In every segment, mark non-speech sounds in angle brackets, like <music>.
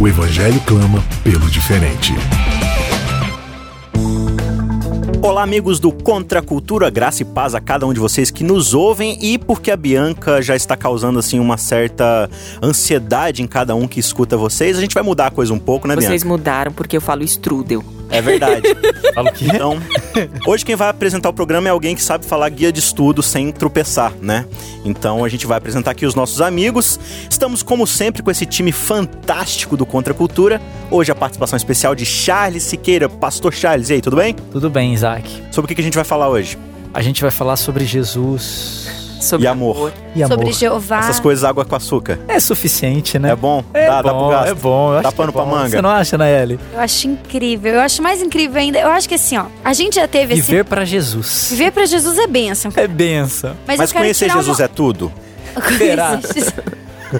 O evangelho clama pelo diferente. Olá, amigos do Contra a Cultura, graça e paz a cada um de vocês que nos ouvem e porque a Bianca já está causando assim uma certa ansiedade em cada um que escuta vocês, a gente vai mudar a coisa um pouco, né, Vocês Bianca? mudaram porque eu falo strudel. É verdade. <laughs> Fala o quê? Então, hoje quem vai apresentar o programa é alguém que sabe falar guia de estudo sem tropeçar, né? Então a gente vai apresentar aqui os nossos amigos. Estamos, como sempre, com esse time fantástico do Contra a Cultura. Hoje a participação especial de Charles Siqueira. Pastor Charles, e aí, tudo bem? Tudo bem, Isaac. Sobre o que a gente vai falar hoje? A gente vai falar sobre Jesus Sobre E amor. e amor. Sobre Jeová. Essas coisas água com açúcar. É suficiente, né? É bom? É dá, dá pro bom, gasto? é bom. eu Dá acho pano que é pra bom. manga? Você não acha, Naeli? Eu acho incrível. Eu acho mais incrível ainda. Eu acho que assim, ó, a gente já teve esse. Viver pra Jesus. Viver pra Jesus é bênção. É benção. Mas, quero conhecer Jesus uma... é tudo? <laughs> Será?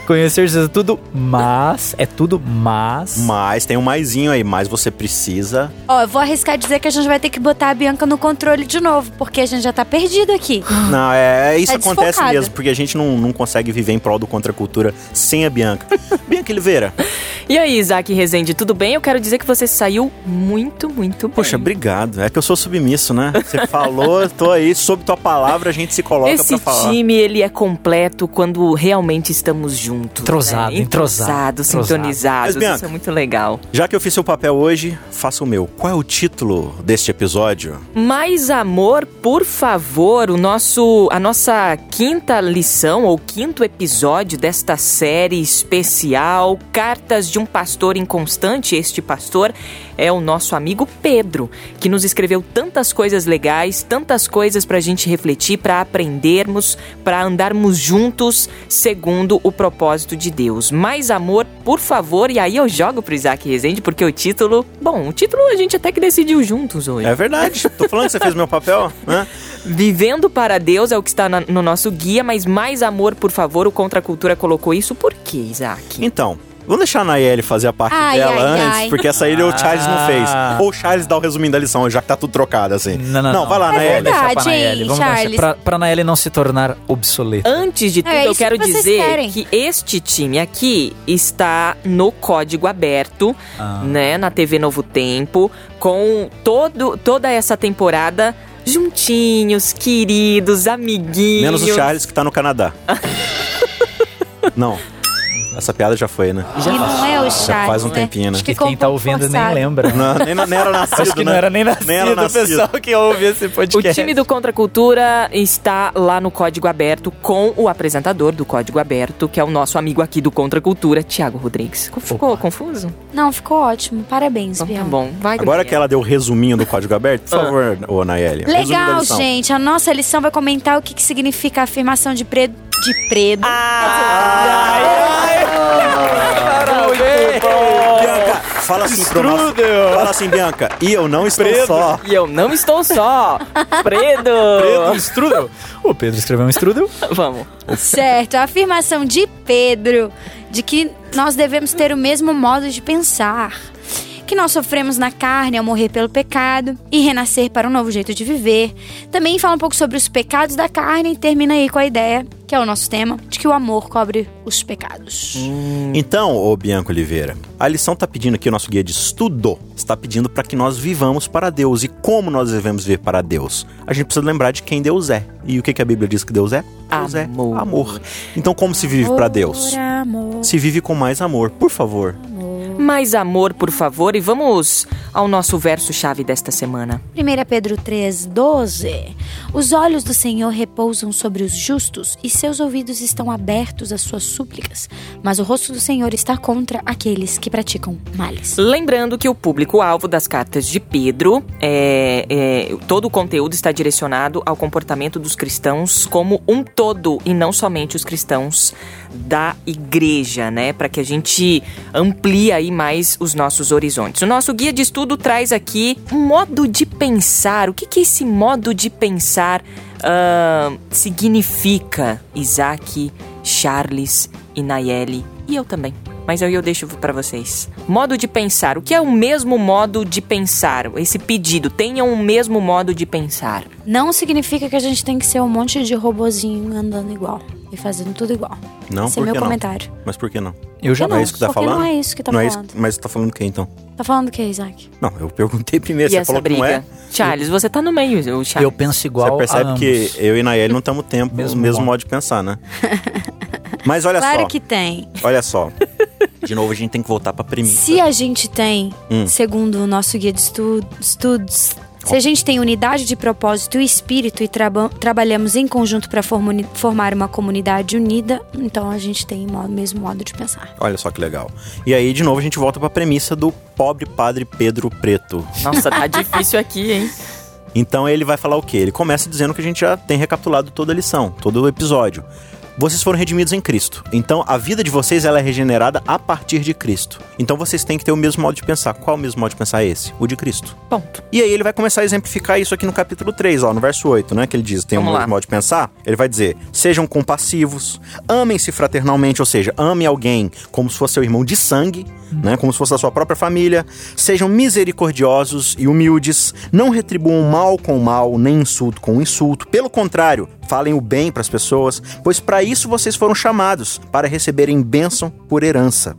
Conhecer- é tudo, mas... É tudo, mas... Mas tem um maisinho aí, mas você precisa. Ó, eu vou arriscar dizer que a gente vai ter que botar a Bianca no controle de novo, porque a gente já tá perdido aqui. <gasps> Não, é, isso Tá acontece desfocada. mesmo, porque a gente não, não consegue viver em prol do contra a cultura sem a Bianca. <laughs> Bianca Oliveira, E aí, Isaac Rezende, tudo bem? Eu quero dizer que você saiu muito, muito bem. poxa, obrigado. É que eu sou submisso, né? Você falou, tô aí, sob tua palavra, a gente se coloca Esse pra falar. time, ele é completo quando realmente estamos juntos. Entrosado, né? entrosado, Entrosados, entrosado. sintonizados. Mas, Bianca, Isso é muito legal. Já que eu fiz seu papel hoje, faça o meu. Qual é o título deste episódio? Mais amor, por favor, o nosso, a nossa quinta lição ou quinto episódio desta série especial Cartas de um Pastor Inconstante. Este pastor é o nosso amigo Pedro, que nos escreveu tantas coisas legais, tantas coisas pra gente refletir, pra aprendermos, pra andarmos juntos segundo o propósito de Deus. Mais amor, por favor, e aí eu jogo pro Isaac Rezende, porque o título, bom, o título a gente até que decidiu juntos hoje. É verdade. Tô falando que você fez meu papel, né? <laughs> Vivendo para Deus é o que está no nosso guia, mas mais amor, por favor, o Contra a Cultura colocou isso. Por quê, Isaac? Então, vamos deixar a Nayeli fazer a parte Ai, dela ai, antes, ai. porque essa aí o Charles não fez. Ah. Ou o Charles dá o resuminho da lição, já que tá tudo trocado, assim. Não, não, não. vai lá, É Nayeli. verdade. Deixa pra Nayeli. Vamos Charles? pra, pra Nayeli não se tornar obsoleta. Antes de tudo, É eu quero que dizer querem. que este time aqui está no código aberto, Ah. né, na TV Novo Tempo, com todo, toda essa temporada juntinhos, queridos, amiguinhos. Menos o Charles que tá no Canadá. <laughs> não. Essa piada já foi, né? Já e não é o Charles, Já faz um né? tempinho, né? Acho que E quem tá ouvindo nem forçado. lembra. Não, nem, nem era nascido, Acho que né? não era nem nascido, Nem era o nascido. pessoal que ouve esse O podcast. time do Contra Cultura está lá no Código Aberto com o apresentador do Código Aberto, que é o nosso amigo aqui do Contra Cultura, Tiago Rodrigues. Ficou Opa. confuso? Não, ficou ótimo. Parabéns, Então tá bom. Vai, Agora que ela deu o resuminho do código aberto, por favor, ô Nayeli. Legal, gente. A nossa lição vai comentar o que, que significa a afirmação de predo. De predo. Bianca, fala assim pro nosso... Strudel. Fala assim, Bianca. E eu não estou Preto. só. E eu não estou só. Predo. Pedro Strudel. O Pedro escreveu um Strudel. Vamos. Certo, a afirmação de Pedro de que nós devemos ter o mesmo modo de pensar. Que nós sofremos na carne ao morrer pelo pecado e renascer para um novo jeito de viver. Também fala um pouco sobre os pecados da carne e termina aí com a ideia, que é o nosso tema, de que o amor cobre os pecados. Então, ô Bianca Oliveira, a lição tá pedindo aqui, o nosso guia de estudo, está pedindo para que nós vivamos para Deus. E como nós devemos viver para Deus? A gente precisa lembrar de quem Deus é. E o que, que a Bíblia diz que Deus é? Deus Amor. é amor. Então, como se vive para Deus? Amor. Se vive com mais amor, por favor. Mais amor, por favor, e vamos ao nosso verso-chave desta semana. 1 Pedro 3, 12. Os olhos do Senhor repousam sobre os justos e seus ouvidos estão abertos às suas súplicas, mas o rosto do Senhor está contra aqueles que praticam males. Lembrando que o público-alvo das cartas de Pedro, é, é, todo o conteúdo está direcionado ao comportamento dos cristãos como um todo e não somente os cristãos da igreja, né? Para que a gente amplie aí mais os nossos horizontes. O nosso guia de estudo traz aqui um modo de pensar. O que, que esse modo de pensar uh, significa, Isaac, Charles e Nayeli? E eu também mas aí eu deixo para vocês. Modo de pensar. O que é o mesmo modo de pensar? Esse pedido, tenham o mesmo modo de pensar. Não significa que a gente tem que ser um monte de robozinho andando igual e fazendo tudo igual. Não, Esse é meu que não? comentário. Mas por que não? Eu já que Não é não? isso que tá Porque falando? não é isso que tá Não é falando. mas você tá falando o que então? Tá falando o que, Isaac? Não, eu perguntei primeiro, E você falou que briga? não é. Charles, você tá no meio, o Charles. Eu penso igual Você percebe a ambos. que eu e Nayeli não estamos tempo Mesmo o mesmo modo. modo de pensar, né? Mas olha claro só, que tem. olha só. De novo a gente tem que voltar pra premissa. Se a gente tem, Hum. segundo o nosso guia de estu- estudos, se a gente tem unidade de propósito e espírito e traba- trabalhamos em conjunto para formar uma comunidade unida, então a gente tem o mesmo modo de pensar. Olha só que legal. E aí, de novo, a gente volta pra premissa do pobre padre Pedro Preto. Nossa, tá difícil aqui, hein? Então ele vai falar o quê? Ele começa dizendo que a gente já tem recapitulado toda a lição, todo o episódio. Vocês foram redimidos em Cristo. Então a vida de vocês ela é regenerada a partir de Cristo. Então vocês têm que ter o mesmo modo de pensar. Qual o mesmo modo de pensar é esse? O de Cristo. Ponto. E aí ele vai começar a exemplificar isso aqui no capítulo 3, ó, no verso 8, né? Que ele diz, tem um Vamos lá. mesmo modo de pensar. Ele vai dizer, sejam compassivos, amem-se fraternalmente, ou seja, ame alguém como se fosse seu irmão de sangue, né? Como se fosse da sua própria família. Sejam misericordiosos e humildes, não retribuam mal com mal, nem insulto com insulto. Pelo contrário, falem o bem para as pessoas, pois para isso vocês foram chamados, para receberem bênção por herança.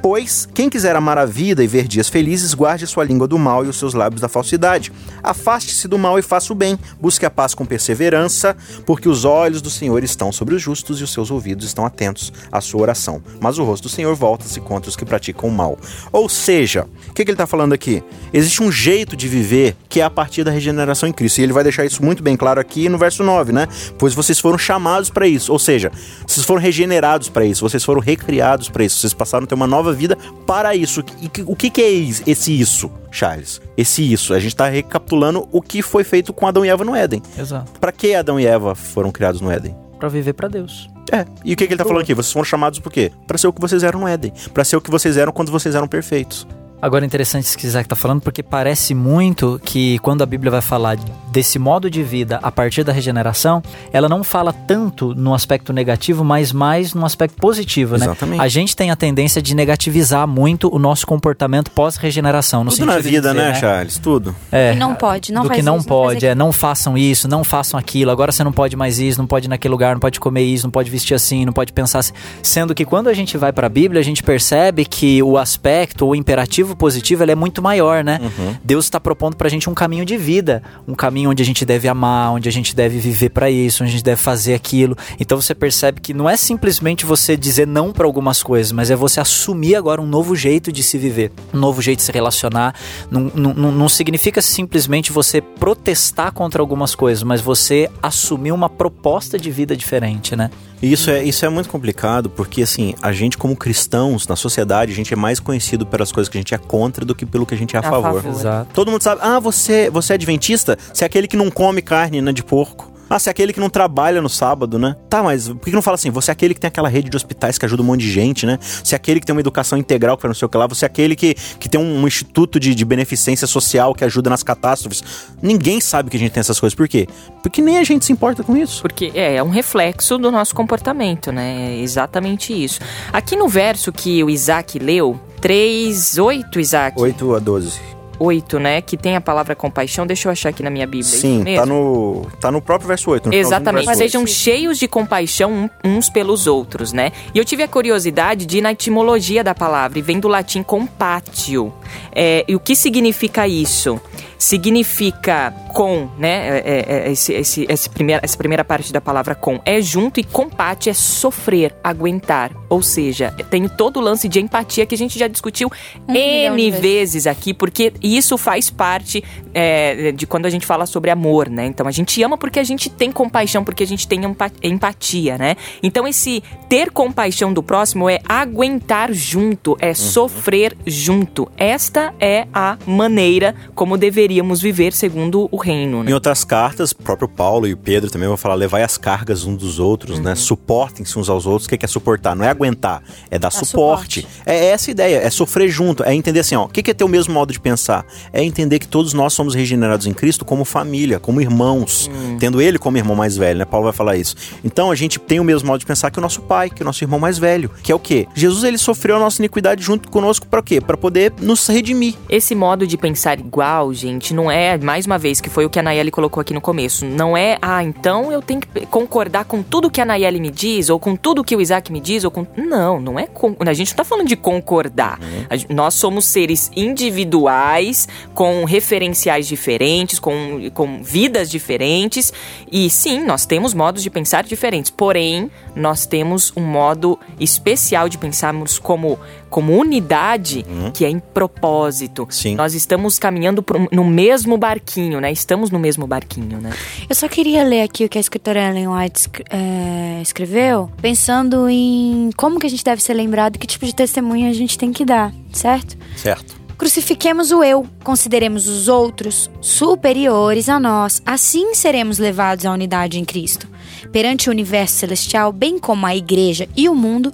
Pois quem quiser amar a vida e ver dias felizes, guarde sua língua do mal e os seus lábios da falsidade. Afaste-se do mal e faça o bem. Busque a paz com perseverança, porque os olhos do Senhor estão sobre os justos e os seus ouvidos estão atentos à sua oração. Mas o rosto do Senhor volta-se contra os que praticam o mal. Ou seja, o que, que ele está falando aqui? Existe um jeito de viver que é a partir da regeneração em Cristo. E ele vai deixar isso muito bem claro aqui no verso 9, né? Pois vocês foram chamados para isso. Ou seja, vocês foram regenerados para isso, vocês foram recriados para isso, vocês passaram a ter uma nova vida para isso. E o que, que é esse isso, Charles? Esse isso. A gente está recapitulando o que foi feito com Adão e Eva no Éden. Exato. Para que Adão e Eva foram criados no Éden? Pra viver pra Deus. É. E o que, que ele tá falando aqui? Vocês foram chamados por quê? Para ser o que vocês eram no Éden. Para ser o que vocês eram quando vocês eram perfeitos. Agora é interessante isso que o Isaac tá falando, porque parece muito que quando a Bíblia vai falar desse modo de vida a partir da regeneração, ela não fala tanto no aspecto negativo, mas mais no aspecto positivo, né? Exatamente. A gente tem a tendência de negativizar muito o nosso comportamento pós-regeneração. no Tudo na vida, dizer, né, Charles? Tudo. É, E não pode, não do faz que não isso, não faz pode, é, não façam isso, não façam aquilo, agora você não pode mais isso, não pode ir naquele lugar, não pode comer isso, não pode vestir assim, não pode pensar assim. Sendo que quando a gente vai pra Bíblia, a gente percebe que o aspecto, o imperativo positivo, ele é muito maior, né? Deus está propondo pra gente um caminho de vida, um caminho onde a gente deve amar, onde a gente deve viver pra isso, onde a gente deve fazer aquilo. Então você percebe que não é simplesmente você dizer não pra algumas coisas, mas é você assumir agora um novo jeito de se viver, um novo jeito de se relacionar. Não, não- não significa simplesmente você protestar contra algumas coisas, mas você assumir uma proposta de vida diferente, né? Isso é, isso é muito complicado, porque assim, a gente como cristãos, na sociedade, a gente é mais conhecido pelas coisas que a gente é contra do que pelo que a gente é a, A favor. favor. Exato. Todo mundo sabe, ah, você, você é adventista? Você é aquele que não come carne né, de porco. Ah, você é aquele que não trabalha no sábado, né? Tá, mas por que não fala assim? Você é aquele que tem aquela rede de hospitais que ajuda um monte de gente, né? Você é aquele que tem uma educação integral que faz não sei o que lá. Você é aquele que, que tem um, um instituto de, de beneficência social que ajuda nas catástrofes. Ninguém sabe que a gente tem essas coisas. Por quê? Porque nem a gente se importa com isso. Porque é, é um reflexo do nosso comportamento, né? É exatamente isso. Aqui no verso que o Isaac leu, 3, 8, Isaac. 8 a 12. 8, né? Que tem a palavra compaixão. Deixa eu achar aqui na minha Bíblia. Sim, tá no, tá no próprio verso 8. no finalzinho do Exatamente, verso 8. sejam cheios de compaixão uns pelos outros, né? E eu tive a curiosidade de ir na etimologia da palavra, e vem do latim compatio. É, e o que significa isso? Significa com, né? É, é, é, esse, esse, esse primeira, essa primeira parte da palavra com é junto e compate é sofrer, aguentar. Ou seja, tem todo o lance de empatia que a gente já discutiu Um N vezes. vezes aqui, porque isso faz parte é, de quando a gente fala sobre amor, né? Então a gente ama porque a gente tem compaixão, porque a gente tem empa- empatia, né? Então esse ter compaixão do próximo é aguentar junto, é sofrer junto. Esta é a maneira como deveríamos viver segundo o reino, né? Em outras cartas, o próprio Paulo e o Pedro também vão falar: levai as cargas uns dos outros, né? Suportem-se uns aos outros. O que é suportar? Não é aguentar, é dar Dar suporte. suporte. É essa a ideia, é sofrer junto, é entender assim, ó. O que é ter o mesmo modo de pensar? É entender que todos nós somos regenerados em Cristo como família, como irmãos, tendo ele como irmão mais velho, né? Paulo vai falar isso. Então a gente tem o mesmo modo de pensar que o nosso pai, que o nosso irmão mais velho, que é o quê? Jesus ele sofreu a nossa iniquidade junto conosco para quê? Para poder nos redimir. Esse modo de pensar igual, gente, não é, mais uma vez, que foi o que a Nayeli colocou aqui no começo. Não é, ah, então eu tenho que concordar com tudo que a Nayeli me diz, ou com tudo que o Isaac me diz, ou com. Não, não é. con- A gente não tá falando de concordar. Gen- Nós somos seres individuais, com referenciais diferentes, com, com vidas diferentes. E sim, nós temos modos de pensar diferentes. Porém, nós temos um modo especial de pensarmos como, como unidade, que é em propósito. Sim. Nós estamos caminhando pro- no mesmo barquinho, né? Estamos no mesmo barquinho, né? Eu só queria ler aqui o que a escritora Ellen White é, escreveu, pensando em como que a gente deve ser lembrado e que tipo de testemunho a gente tem que dar, certo? Certo. Crucifiquemos o eu, consideremos os outros superiores a nós, assim seremos levados à unidade em Cristo. Perante o universo celestial, bem como a igreja e o mundo,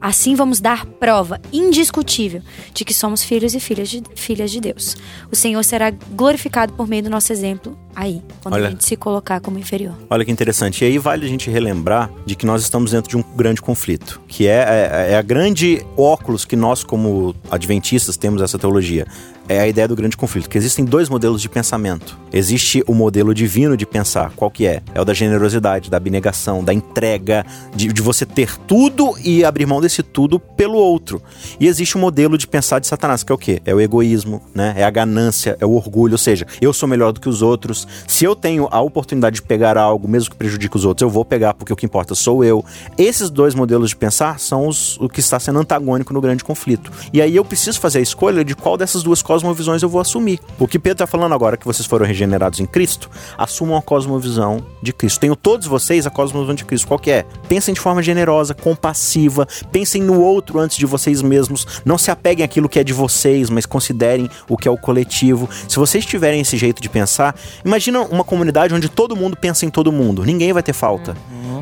assim vamos dar prova indiscutível de que somos filhos e filhas de, filhas de Deus. O Senhor será glorificado por meio do nosso exemplo aí, quando Olha. a gente se colocar como inferior. Olha que interessante. E aí vale a gente relembrar de que nós estamos dentro de um grande conflito, que é, é, é a grande óculos que nós, como adventistas, temos essa teologia. É a ideia do grande conflito, que existem dois modelos de pensamento. Existe o modelo divino de pensar, qual que é? É o da generosidade, da abnegação, da entrega, de, de você ter tudo e abrir mão desse tudo pelo outro. E existe o modelo de pensar de Satanás, que é o quê? É o egoísmo, né? É a ganância, é o orgulho, ou seja, eu sou melhor do que os outros. Se eu tenho a oportunidade de pegar algo, mesmo que prejudique os outros, eu vou pegar porque o que importa sou eu. Esses dois modelos de pensar são os, o que está sendo antagônico no grande conflito. E aí eu preciso fazer a escolha de qual dessas duas cosmovisões eu vou assumir. O que Pedro está falando agora, que vocês foram regenerados em Cristo, assumam a cosmovisão de Cristo. Tenho todos vocês a cosmovisão de Cristo. Qual que é? Pensem de forma generosa, compassiva, pensem no outro antes de vocês mesmos. Não se apeguem àquilo que é de vocês, mas considerem o que é o coletivo. Se vocês tiverem esse jeito de pensar, imagina uma comunidade onde todo mundo pensa em todo mundo. Ninguém vai ter falta.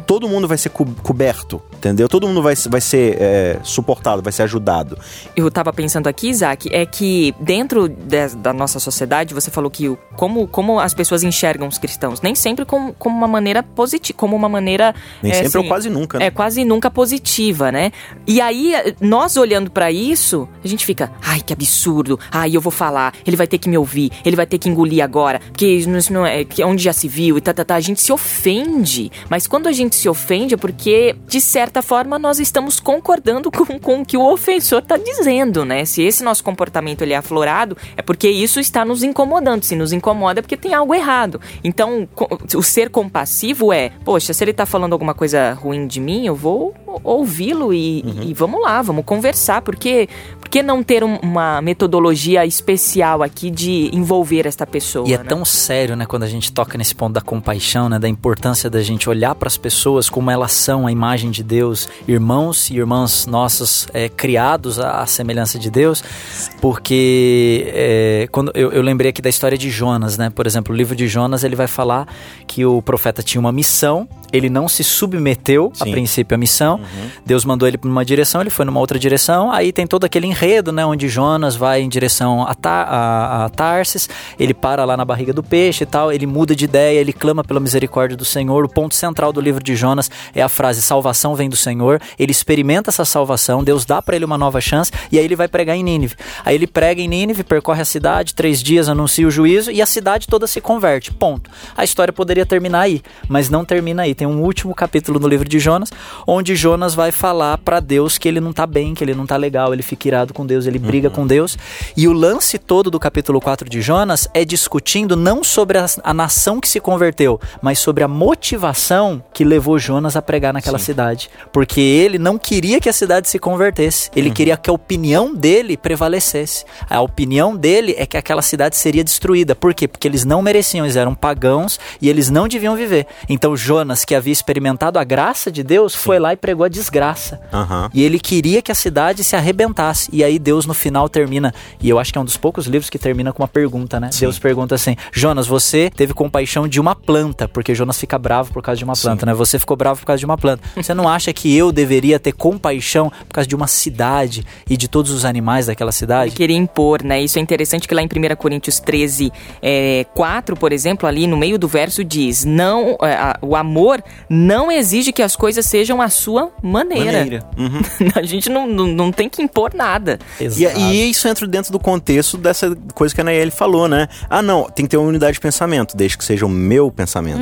Todo mundo vai ser co- coberto, entendeu? Todo mundo vai, vai ser é, suportado, vai ser ajudado. Eu tava pensando aqui, Isaac, é que dentro de- da nossa sociedade, você falou que como, como as pessoas enxergam os cristãos, nem sempre como, como uma maneira positiva, como uma maneira... Nem é, sempre ou assim, quase nunca. né? É quase nunca positiva, né? E aí, nós olhando pra isso, a gente fica, ai, que absurdo. Ai, eu vou falar, ele vai ter que me ouvir, ele vai ter que engolir agora, porque isso não é, que onde já se viu e tá, tá, tá. A gente se ofende. Mas quando a gente se ofende é porque, de certa forma, nós estamos concordando com, com o que o ofensor tá dizendo, né? Se esse nosso comportamento ele é aflorado, é porque isso está nos incomodando. Se nos incomoda é porque tem algo errado. Então, o ser compassivo é, poxa, se ele tá falando alguma coisa ruim de mim, eu vou ouvi-lo e, e vamos lá, vamos conversar. Porque, por que não ter um- uma metodologia especial aqui de envolver esta pessoa? E é né? tão sério, né, quando a gente toca nesse ponto da compaixão, né, da importância da gente olhar para as pessoas como elas são, a imagem de Deus, irmãos e irmãs nossos é, criados à, à semelhança de Deus, porque é, quando eu, eu lembrei aqui da história de Jonas, né, por exemplo, o livro de Jonas ele vai falar que o profeta tinha uma missão, ele não se submeteu a Sim. princípio à missão, Deus mandou ele para uma direção, ele foi numa outra direção, aí tem todo aquele enredo, né, onde Jonas vai em direção a, Tar a, a Tarsis, ele para lá na barriga do peixe e tal, ele muda de ideia, ele clama pela misericórdia do Senhor. O ponto central do livro de Jonas é a frase: salvação vem do Senhor. Ele experimenta essa salvação, Deus dá para ele uma nova chance e aí ele vai pregar em Nínive. Aí ele prega em Nínive, percorre a cidade, três dias anuncia o juízo e a cidade toda se converte. Ponto. A história poderia terminar aí, mas não termina aí. Tem um último capítulo no livro de Jonas, onde Jonas vai falar para Deus que ele não tá bem, que ele não tá legal, ele fica irado com Deus, ele briga com Deus. E o lance todo do capítulo 4 de Jonas é discutindo não sobre a, a nação que se converteu, mas sobre a motivação que levou Jonas a pregar naquela cidade. Porque ele não queria que a cidade se convertesse, ele queria que a opinião dele prevalecesse. A opinião dele é que aquela cidade seria destruída. Por quê? Porque eles não mereciam, eles eram pagãos e eles não deviam viver. Então Jonas, que havia experimentado a graça de Deus, foi lá e pregou a desgraça. Aham. E ele queria que a cidade se arrebentasse. E aí Deus no final termina, e eu acho que é um dos poucos livros que termina com uma pergunta, né? Deus pergunta assim: Jonas, você teve compaixão de uma planta, porque Jonas fica bravo por causa de uma planta, né? Você ficou bravo por causa de uma planta. <laughs> Você não acha que eu deveria ter compaixão por causa de uma cidade e de todos os animais daquela cidade? Ele queria impor, né? Isso é interessante que lá em 1 Coríntios 13, é, 4, por exemplo, ali no meio do verso diz: não, é, a- o amor não exige que as coisas sejam a sua maneira. Maneira. <laughs> Uhum. a gente não, não, não tem que impor nada. E, Exato. e isso entra dentro do contexto dessa coisa que a Nayeli falou, né? Ah, não, tem que ter uma unidade de pensamento, desde que seja o meu pensamento.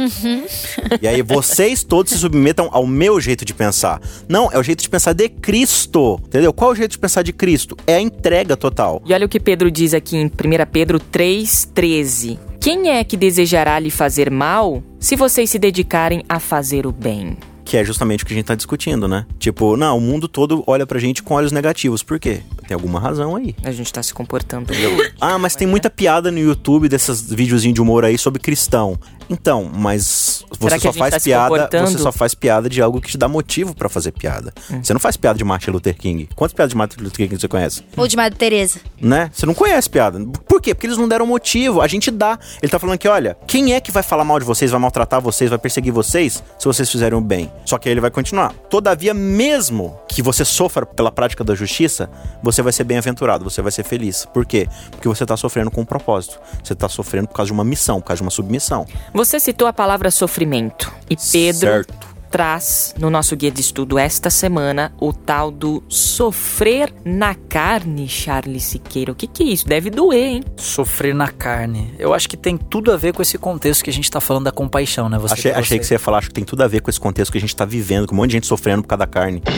E aí vocês todos se submetam ao meu jeito de pensar. Não, é o jeito de pensar de Cristo, entendeu? Qual é o jeito de pensar de Cristo? É a entrega total. E olha o que Pedro diz aqui em 1 Pedro 3,13. Quem é que desejará lhe fazer mal se vocês se dedicarem a fazer o bem? Que é justamente o que a gente tá discutindo, né? Tipo, não, o mundo todo olha pra gente com olhos negativos. Por quê? Tem alguma razão aí. A gente tá se comportando. Ah, mas tem muita piada no YouTube desses videozinhos de humor aí sobre cristão. Então, mas você só faz tá piada, você só faz piada de algo que te dá motivo pra fazer piada. Você não faz piada de Martin Luther King. Quantas piadas de Martin Luther King você conhece? Ou de Madre Teresa. Né? Você não conhece piada. Por quê? Porque eles não deram motivo. A gente dá. Ele tá falando que, olha, quem é que vai falar mal de vocês, vai maltratar vocês, vai perseguir vocês, se vocês fizerem o bem? Só que aí ele vai continuar. Todavia, mesmo que você sofra pela prática da justiça, você vai ser bem-aventurado, você vai ser feliz. Por quê? Porque você tá sofrendo com um propósito. Você tá sofrendo por causa de uma missão, por causa de uma submissão. Você citou a palavra sofrimento. E Pedro Certo. traz no nosso guia de estudo esta semana o tal do sofrer na carne, Charles Siqueira. O que, que é isso? Deve doer, hein? Sofrer na carne. Eu acho que tem tudo a ver com esse contexto que a gente tá falando da compaixão, né? Você Achei, achei que você ia falar, acho que tem tudo a ver com esse contexto que a gente tá vivendo, com um monte de gente sofrendo por causa da carne. <laughs>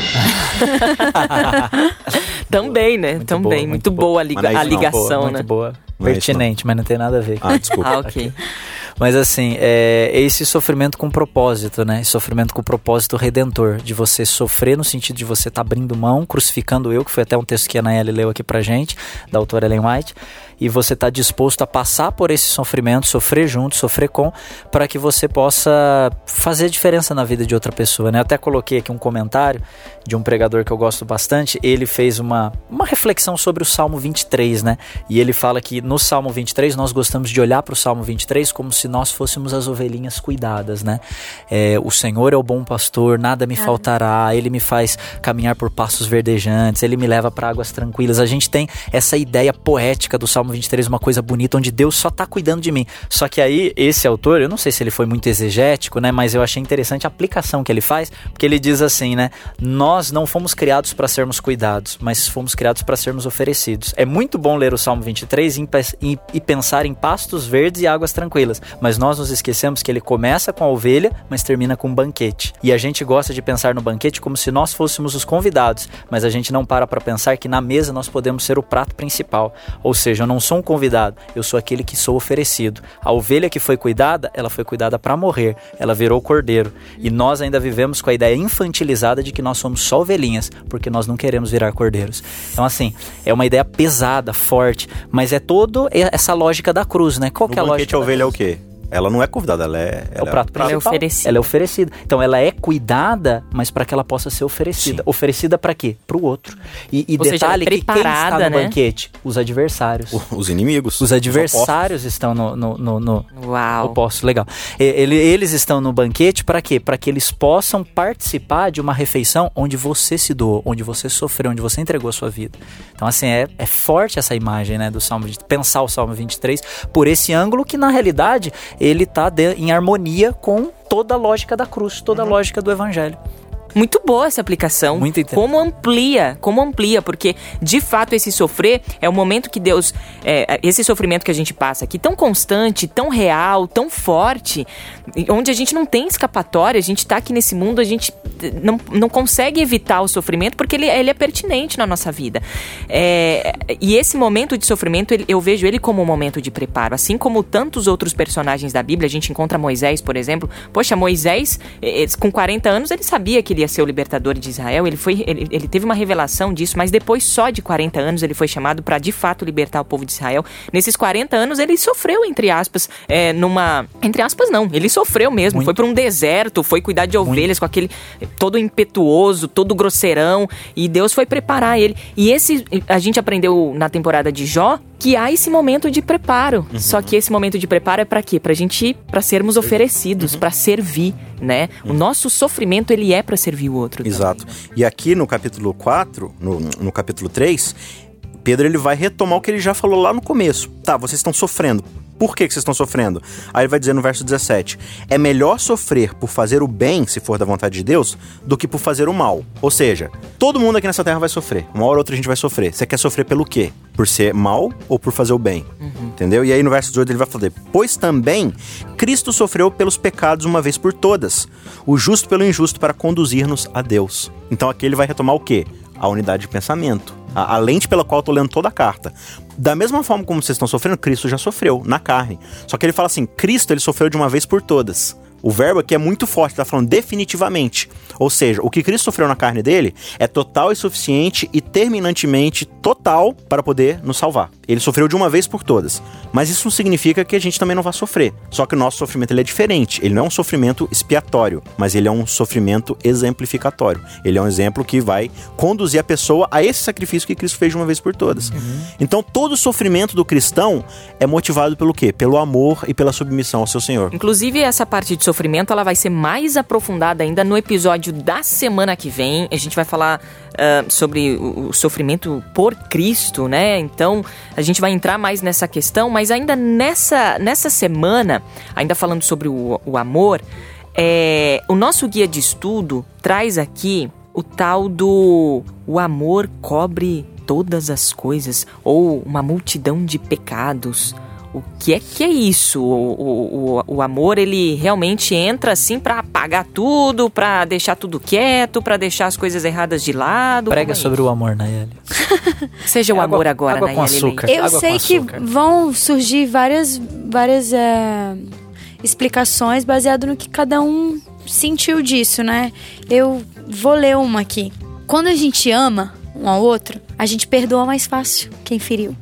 Também, né? Muito Também. boa, muito muito boa a, liga- não é a isso não, ligação, muito né? boa. Não é Pertinente, mas não tem nada a ver. Ah, desculpa. Ah, ok. Mas assim, é esse sofrimento com propósito, né? Sofrimento com propósito redentor, de você sofrer no sentido de você estar abrindo mão, crucificando eu, que foi até um texto que a Anaeli leu aqui pra gente, da autora Ellen White, e você tá disposto a passar por esse sofrimento, sofrer junto, sofrer com, para que você possa fazer diferença na vida de outra pessoa, né? Eu até coloquei aqui um comentário de um pregador que eu gosto bastante, ele fez uma, uma reflexão sobre o Salmo 23, né? E ele fala que no Salmo 23 nós gostamos de olhar para o Salmo 23 como se nós fôssemos as ovelhinhas cuidadas, né? É, o Senhor é o bom pastor, nada me faltará, ele me faz caminhar por passos verdejantes, ele me leva para águas tranquilas. A gente tem essa ideia poética do Salmo 23, uma coisa bonita, onde Deus só tá cuidando de mim. Só que aí, esse autor, eu não sei se ele foi muito exegético, né? Mas eu achei interessante a aplicação que ele faz, porque ele diz assim, né? Nós não fomos criados para sermos cuidados, mas fomos criados para sermos oferecidos. É muito bom ler o Salmo 23 e, e, e pensar em pastos verdes e águas tranquilas, mas nós nos esquecemos que ele começa com a ovelha, mas termina com um banquete. E a gente gosta de pensar no banquete como se nós fôssemos os convidados, mas a gente não para para pensar que na mesa nós podemos ser o prato principal. Ou seja, eu não sou um convidado, eu sou aquele que sou oferecido. A ovelha que foi cuidada, ela foi cuidada para morrer, ela virou cordeiro. E nós ainda vivemos com a ideia infantilizada de que nós somos só ovelhinhas, porque nós não queremos virar cordeiros. Então, assim, é uma ideia pesada, forte, mas é todo essa lógica da cruz, né? Qual No que é a lógica? ovelha é o quê? Ela não é convidada, ela é... É o prato Ela é principal. oferecida. Ela é oferecida. Então ela é cuidada, mas para que ela possa ser oferecida. Oferecida para quê? Para o outro. E, e Ou seja, ela é detalhe que quem está no né? banquete? Os adversários. Os inimigos. Os adversários estão no, no, no, no, Uau. oposto. Legal. E- ele- eles estão no banquete para quê? Para que eles possam participar de uma refeição onde você se doou, onde você sofreu, onde você entregou a sua vida. Então, assim, é, é forte essa imagem, né, do Salmo, de pensar o Salmo 23 por esse ângulo que, na realidade, ele está em harmonia com toda a lógica da cruz, toda a lógica do evangelho. Muito boa essa aplicação. Muito interessante. Como amplia, como amplia, porque de fato esse sofrer é o momento que Deus. é, esse sofrimento que a gente passa aqui, tão constante, tão real, tão forte, onde a gente não tem escapatória, a gente tá aqui nesse mundo, a gente não, não consegue evitar o sofrimento porque ele, ele é pertinente na nossa vida. É, e esse momento de sofrimento, eu vejo ele como um momento de preparo. Assim como tantos outros personagens da Bíblia, a gente encontra Moisés, por exemplo. Poxa, Moisés, eh, eh, com 40 anos, ele sabia que ele ia ser o libertador de Israel. Ele, foi, ele, ele teve uma revelação disso, mas depois, só de 40 anos, ele foi chamado para de fato libertar o povo de Israel. Nesses 40 anos, ele sofreu, entre aspas, eh, numa. Entre aspas, não. Ele sofreu mesmo. Muito. Foi para um deserto, foi cuidar de ovelhas com aquele todo impetuoso, todo grosseirão. E Deus foi preparar ele. E esse, a gente aprendeu na temporada de Jó que há esse momento de preparo. Uhum. Só que esse momento de preparo é para quê? Pra gente, para sermos oferecidos, pra servir, né? O nosso sofrimento ele é pra servir o outro. também. Exato. E aqui no capítulo 4, no, no capítulo 3, Pedro ele vai retomar o que ele já falou lá no começo. Tá, vocês estão sofrendo. Por que, que vocês estão sofrendo? Aí ele vai dizer no verso 17: É melhor sofrer por fazer o bem, se for da vontade de Deus, do que por fazer o mal. Ou seja, todo mundo aqui nessa terra vai sofrer. Uma hora ou outra a gente vai sofrer. Você quer sofrer pelo quê? Por ser mal ou por fazer o bem? Entendeu? E aí no verso 18 ele vai falar: Pois também Cristo sofreu pelos pecados uma vez por todas, o justo pelo injusto, para conduzir-nos a Deus. Então aqui ele vai retomar o quê? A unidade de pensamento. A, a lente pela qual eu tô lendo toda a carta. Da mesma forma como vocês estão sofrendo, Cristo já sofreu na carne. Só que ele fala assim: Cristo ele sofreu de uma vez por todas. O verbo aqui é muito forte, tá falando definitivamente. Ou seja, o que Cristo sofreu na carne dele é total e suficiente e terminantemente total para poder nos salvar. Ele sofreu de uma vez por todas. Mas isso não significa que a gente também não vai sofrer. Só que o nosso sofrimento ele é diferente. Ele não é um sofrimento expiatório, mas ele é um sofrimento exemplificatório. Ele é um exemplo que vai conduzir a pessoa a esse sacrifício que Cristo fez de uma vez por todas. Então todo o sofrimento do cristão é motivado pelo quê? Pelo amor e pela submissão ao seu Senhor. Inclusive, essa parte de sofrimento ela vai ser mais aprofundada ainda no episódio da semana que vem. A gente vai falar ah, sobre o, o sofrimento por Cristo, né? Então, a gente vai entrar mais nessa questão, mas ainda nessa, nessa semana, ainda falando sobre o, o amor, é, o nosso guia de estudo traz aqui o tal do o amor cobre todas as coisas ou uma multidão de pecados. O que é que é isso? O, o, o, o amor ele realmente entra assim pra apagar tudo, pra deixar tudo quieto, pra deixar as coisas erradas de lado. Prega é sobre o amor, Nayeli. isso? <laughs> Seja o Água- amor agora, água com Nayeli açúcar. Leite. Eu Água sei com que açúcar. vão surgir várias, várias é, explicações baseado no que cada um sentiu disso, né? Eu vou ler uma aqui. Quando a gente ama um ao outro, a gente perdoa mais fácil quem feriu.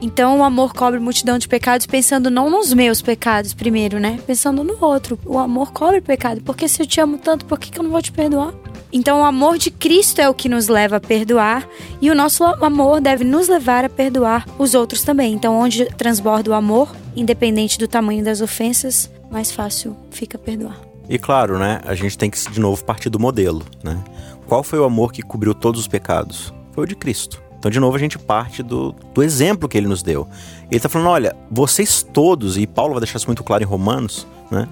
Então o amor cobre multidão de pecados, pensando não nos meus pecados primeiro, né? Pensando no outro. O amor cobre pecado. Porque se eu te amo tanto, por que, que eu não vou te perdoar? Então o amor de Cristo é o que nos leva a perdoar e o nosso amor deve nos levar a perdoar os outros também. Então onde transborda o amor, independente do tamanho das ofensas, mais fácil fica perdoar. E claro, né, a gente tem que de novo partir do modelo, né? Qual foi o amor que cobriu todos os pecados? Foi o de Cristo. Então, de novo, a gente parte do, do exemplo que ele nos deu. Ele está falando: olha, vocês todos, e Paulo vai deixar isso muito claro em Romanos, né?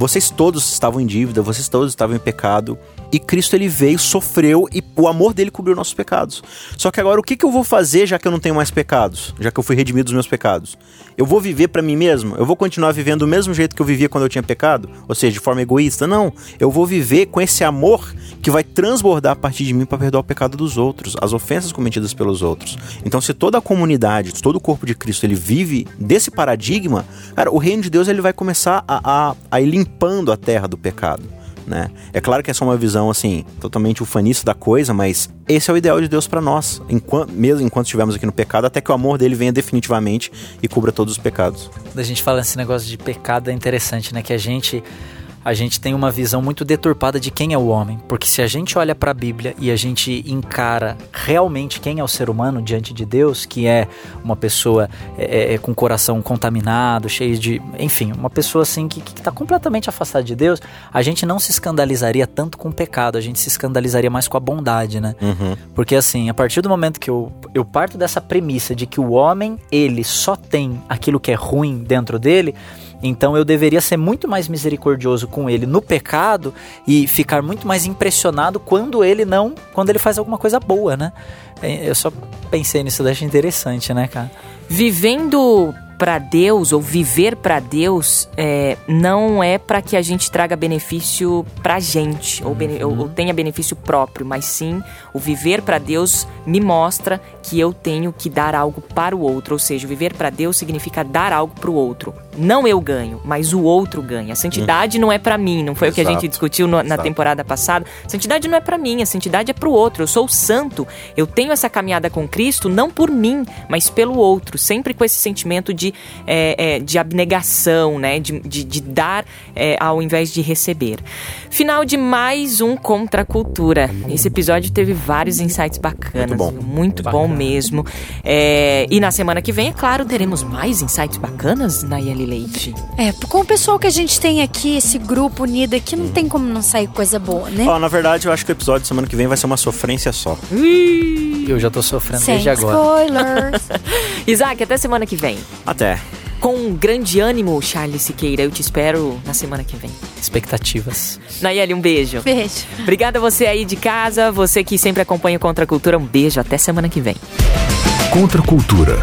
Vocês todos estavam em dívida, vocês todos estavam em pecado, e Cristo ele veio, sofreu e o amor dele cobriu nossos pecados. Só que agora o que, que eu vou fazer já que eu não tenho mais pecados? Já que eu fui redimido dos meus pecados? Eu vou viver para mim mesmo? Eu vou continuar vivendo do mesmo jeito que eu vivia quando eu tinha pecado? Ou seja, de forma egoísta? Não. Eu vou viver com esse amor que vai transbordar a partir de mim para perdoar o pecado dos outros, as ofensas cometidas pelos outros. Então, se toda a comunidade, todo o corpo de Cristo, ele vive desse paradigma, cara, o reino de Deus ele vai começar a, a, a limpando a terra do pecado. Né? É claro que essa é uma visão assim, totalmente ufanista da coisa, mas esse é o ideal de Deus para nós, enquanto, mesmo enquanto estivermos aqui no pecado, até que o amor dele venha definitivamente e cubra todos os pecados. Quando a gente fala esse negócio de pecado é interessante, né? Que a gente a gente tem uma visão muito deturpada de quem é o homem, porque se a gente olha para a Bíblia e a gente encara realmente quem é o ser humano diante de Deus, que é uma pessoa é, é, com o coração contaminado, cheio de, enfim, uma pessoa assim que está completamente afastada de Deus, a gente não se escandalizaria tanto com o pecado, a gente se escandalizaria mais com a bondade, né? Uhum. Porque assim, a partir do momento que eu, eu parto dessa premissa de que o homem, ele só tem aquilo que é ruim dentro dele, então eu deveria ser muito mais misericordioso com ele no pecado e ficar muito mais impressionado quando ele não, quando ele faz alguma coisa boa, né? É, Eu só pensei nisso, eu achei interessante, né, cara? Vivendo para Deus ou viver para Deus é, não é para que a gente traga benefício pra gente ou, bene- ou- ou tenha benefício próprio, mas sim o viver para Deus me mostra que eu tenho que dar algo para o outro, ou seja, viver para Deus significa dar algo para o outro. Não eu ganho, mas o outro ganha. A santidade não é para mim, não foi o que a Exato. gente discutiu no- na Exato. temporada passada. Santidade não é para mim, a santidade é para o outro. Eu sou santo, eu tenho essa caminhada com Cristo não por mim, mas pelo outro, sempre com esse sentimento de, é, é, de abnegação, né? De, de, de dar é, ao invés de receber. Final de mais um Contra a Cultura. Esse episódio teve vários insights bacanas, Muito bom. muito Bacana. bom mesmo. É, e na semana que vem, é claro, teremos mais insights bacanas, Nayeli Leite. É, com o pessoal que a gente tem aqui, esse grupo unido aqui, não tem como não sair coisa boa, né? Ó, na verdade, eu acho que o episódio de semana que vem vai ser uma sofrência só. Eu já tô sofrendo Sem desde agora. spoilers. <laughs> Isaac, até semana que vem. Até. Com um grande ânimo, Charles Siqueira. Eu te espero na semana que vem. Expectativas. Nayeli, um beijo. Beijo. Obrigada a você aí de casa, você que sempre acompanha o Contra a Cultura. Um beijo, até semana que vem. Contra a cultura.